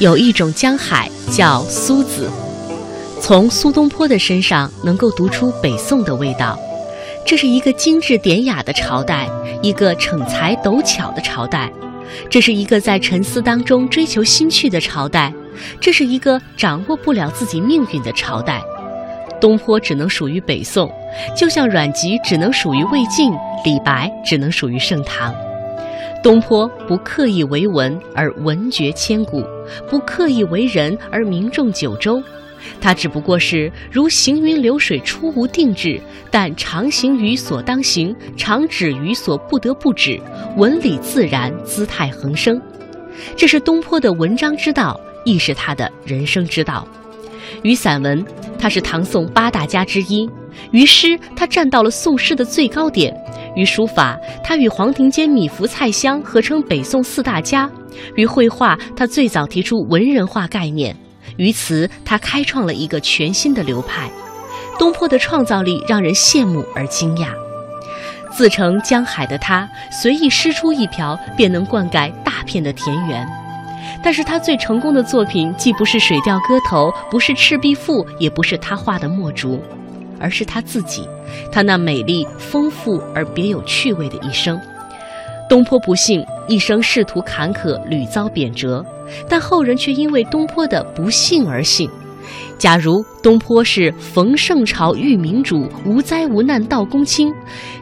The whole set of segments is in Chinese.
有一种江海叫苏子，从苏东坡的身上能够读出北宋的味道。这是一个精致典雅的朝代，一个逞才斗巧的朝代。这是一个在沉思当中追求新趣的朝代，这是一个掌握不了自己命运的朝代。东坡只能属于北宋，就像阮籍只能属于魏晋，李白只能属于盛唐。东坡不刻意为文而文绝千古，不刻意为人而名重九州，他只不过是如行云流水，出无定志，但常行于所当行，常止于所不得不止，文理自然，姿态横生。这是东坡的文章之道，亦是他的人生之道。与散文，他是唐宋八大家之一；于诗，他站到了宋诗的最高点；于书法，他与黄庭坚、米芾、蔡襄合称北宋四大家；于绘画，他最早提出文人画概念；于词，他开创了一个全新的流派。东坡的创造力让人羡慕而惊讶。自成江海的他，随意诗出一瓢，便能灌溉大片的田园。但是他最成功的作品，既不是《水调歌头》，不是《赤壁赋》，也不是他画的墨竹，而是他自己，他那美丽、丰富而别有趣味的一生。东坡不幸一生仕途坎坷，屡遭贬谪，但后人却因为东坡的不幸而幸。假如东坡是逢圣朝遇明主，无灾无难到公卿，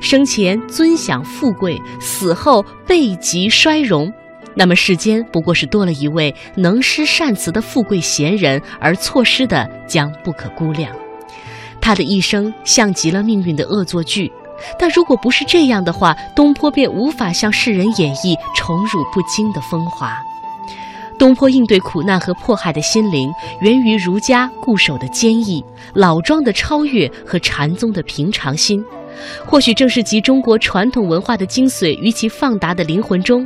生前尊享富贵，死后背极衰荣。那么世间不过是多了一位能诗善词的富贵闲人，而错失的将不可估量。他的一生像极了命运的恶作剧，但如果不是这样的话，东坡便无法向世人演绎宠辱不惊的风华。东坡应对苦难和迫害的心灵，源于儒家固守的坚毅、老庄的超越和禅宗的平常心。或许正是集中国传统文化的精髓于其放达的灵魂中。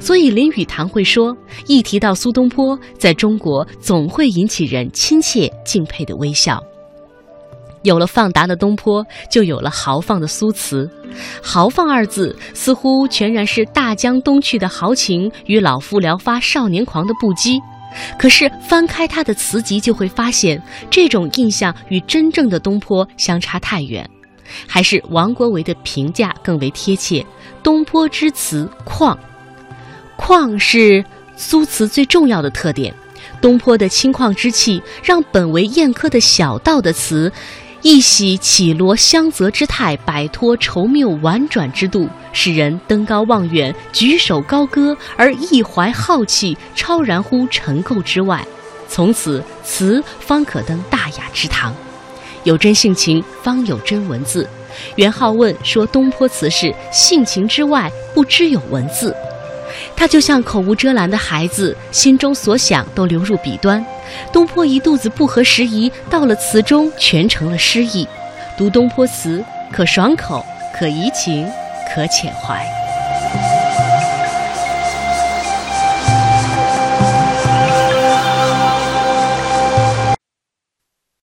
所以林语堂会说，一提到苏东坡，在中国总会引起人亲切敬佩的微笑。有了放达的东坡，就有了豪放的苏词。豪放二字似乎全然是大江东去的豪情与老夫聊发少年狂的不羁。可是翻开他的词集，就会发现这种印象与真正的东坡相差太远。还是王国维的评价更为贴切：东坡之词旷。旷是苏词最重要的特点，东坡的清旷之气，让本为艳科的小道的词，一洗绮罗香泽之态，摆脱稠谬婉转之度，使人登高望远，举手高歌，而一怀浩气，超然乎尘垢之外。从此词方可登大雅之堂，有真性情，方有真文字。元好问说：“东坡词是性情之外，不知有文字。”他就像口无遮拦的孩子，心中所想都流入笔端。东坡一肚子不合时宜，到了词中全成了诗意。读东坡词，可爽口，可怡情，可遣怀。